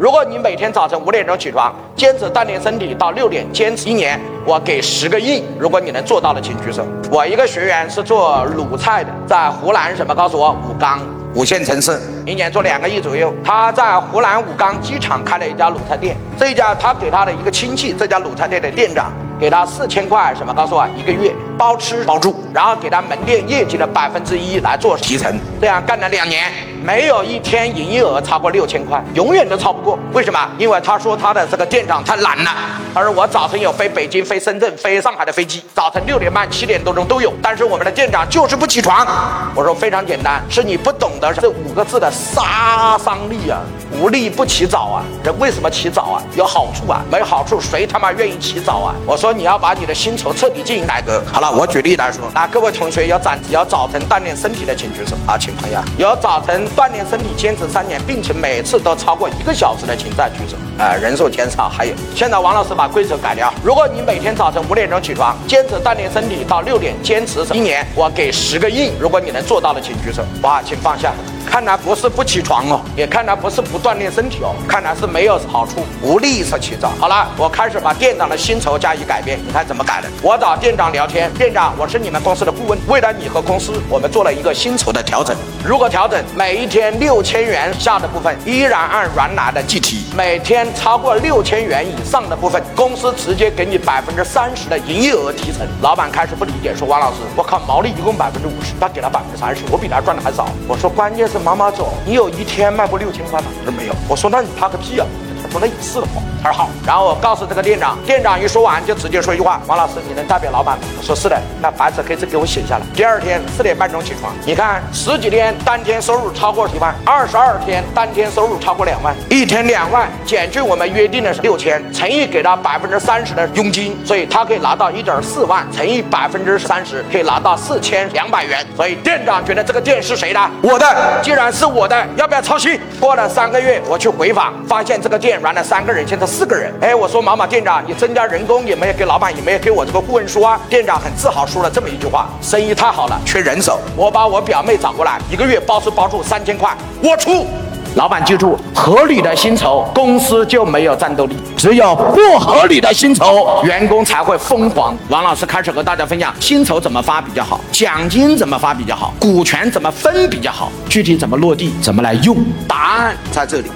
如果你每天早晨五点钟起床，坚持锻炼身体到六点，坚持一年，我给十个亿。如果你能做到的，请举手。我一个学员是做卤菜的，在湖南什么？告诉我，武冈五线城市，一年做两个亿左右。他在湖南武冈机场开了一家卤菜店，这一家他给他的一个亲戚，这家卤菜店的店长。给他四千块，什么？告诉我，一个月包吃包住，然后给他门店业绩的百分之一来做提成，这样干了两年，没有一天营业额超过六千块，永远都超不过。为什么？因为他说他的这个店长太懒了。他说我早晨有飞北京、飞深圳、飞上海的飞机，早晨六点半、七点多钟都有，但是我们的店长就是不起床。我说非常简单，是你不懂得这五个字的杀伤力啊！无力不起早啊！人为什么起早啊？有好处啊！没好处，谁他妈愿意起早啊？我说你要把你的薪酬彻底进行改革。好了，我举例来说，那各位同学要早要早晨锻炼身体的，请举手啊，请朋友有早晨锻炼身体坚持三年，并且每次都超过一个小时的，请再举手。啊，人数减少。还有，现在王老师把规则改掉，如果你每天早晨五点钟起床，坚持锻炼身体到六点，坚持一年，我给十个亿。如果你能做到的，请举手。哇，请放下。看来不是不起床哦，也看来不是不锻炼身体哦，看来是没有好处，无利是起早。好了，我开始把店长的薪酬加以改变，你看怎么改的？我找店长聊天，店长，我是你们公司的顾问，为了你和公司，我们做了一个薪酬的调整。如果调整每一天六千元下的部分，依然按原来的计提；每天超过六千元以上的部分，公司直接给你百分之三十的营业额提成。老板开始不理解，说王老师，我靠，毛利一共百分之五十，他给了百分之三十，我比他赚的还少。我说关键是。妈妈走，你有一天卖过六千块吗？他说没有。我说那你怕个屁啊！他说那也是的话。他说好。然后我告诉这个店长，店长一说完就直接说一句话：王老师，你能代表老板吗？我说是的。那白纸黑字给我写下来。第二天四点半钟起床，你看十几天当天收入超过一万，二十二天当天收入超过两万，一天两万减去我们约定的是六千，乘以给他百分之三十的佣金，所以他可以拿到一点四万，乘以百分之三十可以拿到四千两百元。所以店长觉得这个店是谁的？我的。既然是我的，要不要操心？过了三个月，我去回访，发现这个店店原来三个人，现在四个人。哎，我说毛毛店长，你增加人工也没有给老板，也没有给我这个顾问说啊。店长很自豪说了这么一句话：生意太好了，缺人手，我把我表妹找过来，一个月包吃包住三千块，我出。老板记住，合理的薪酬，公司就没有战斗力；只有不合理的薪酬，员工才会疯狂。王老师开始和大家分享薪酬怎么发比较好，奖金怎么发比较好，股权怎么分比较好，具体怎么落地，怎么来用，答案在这里。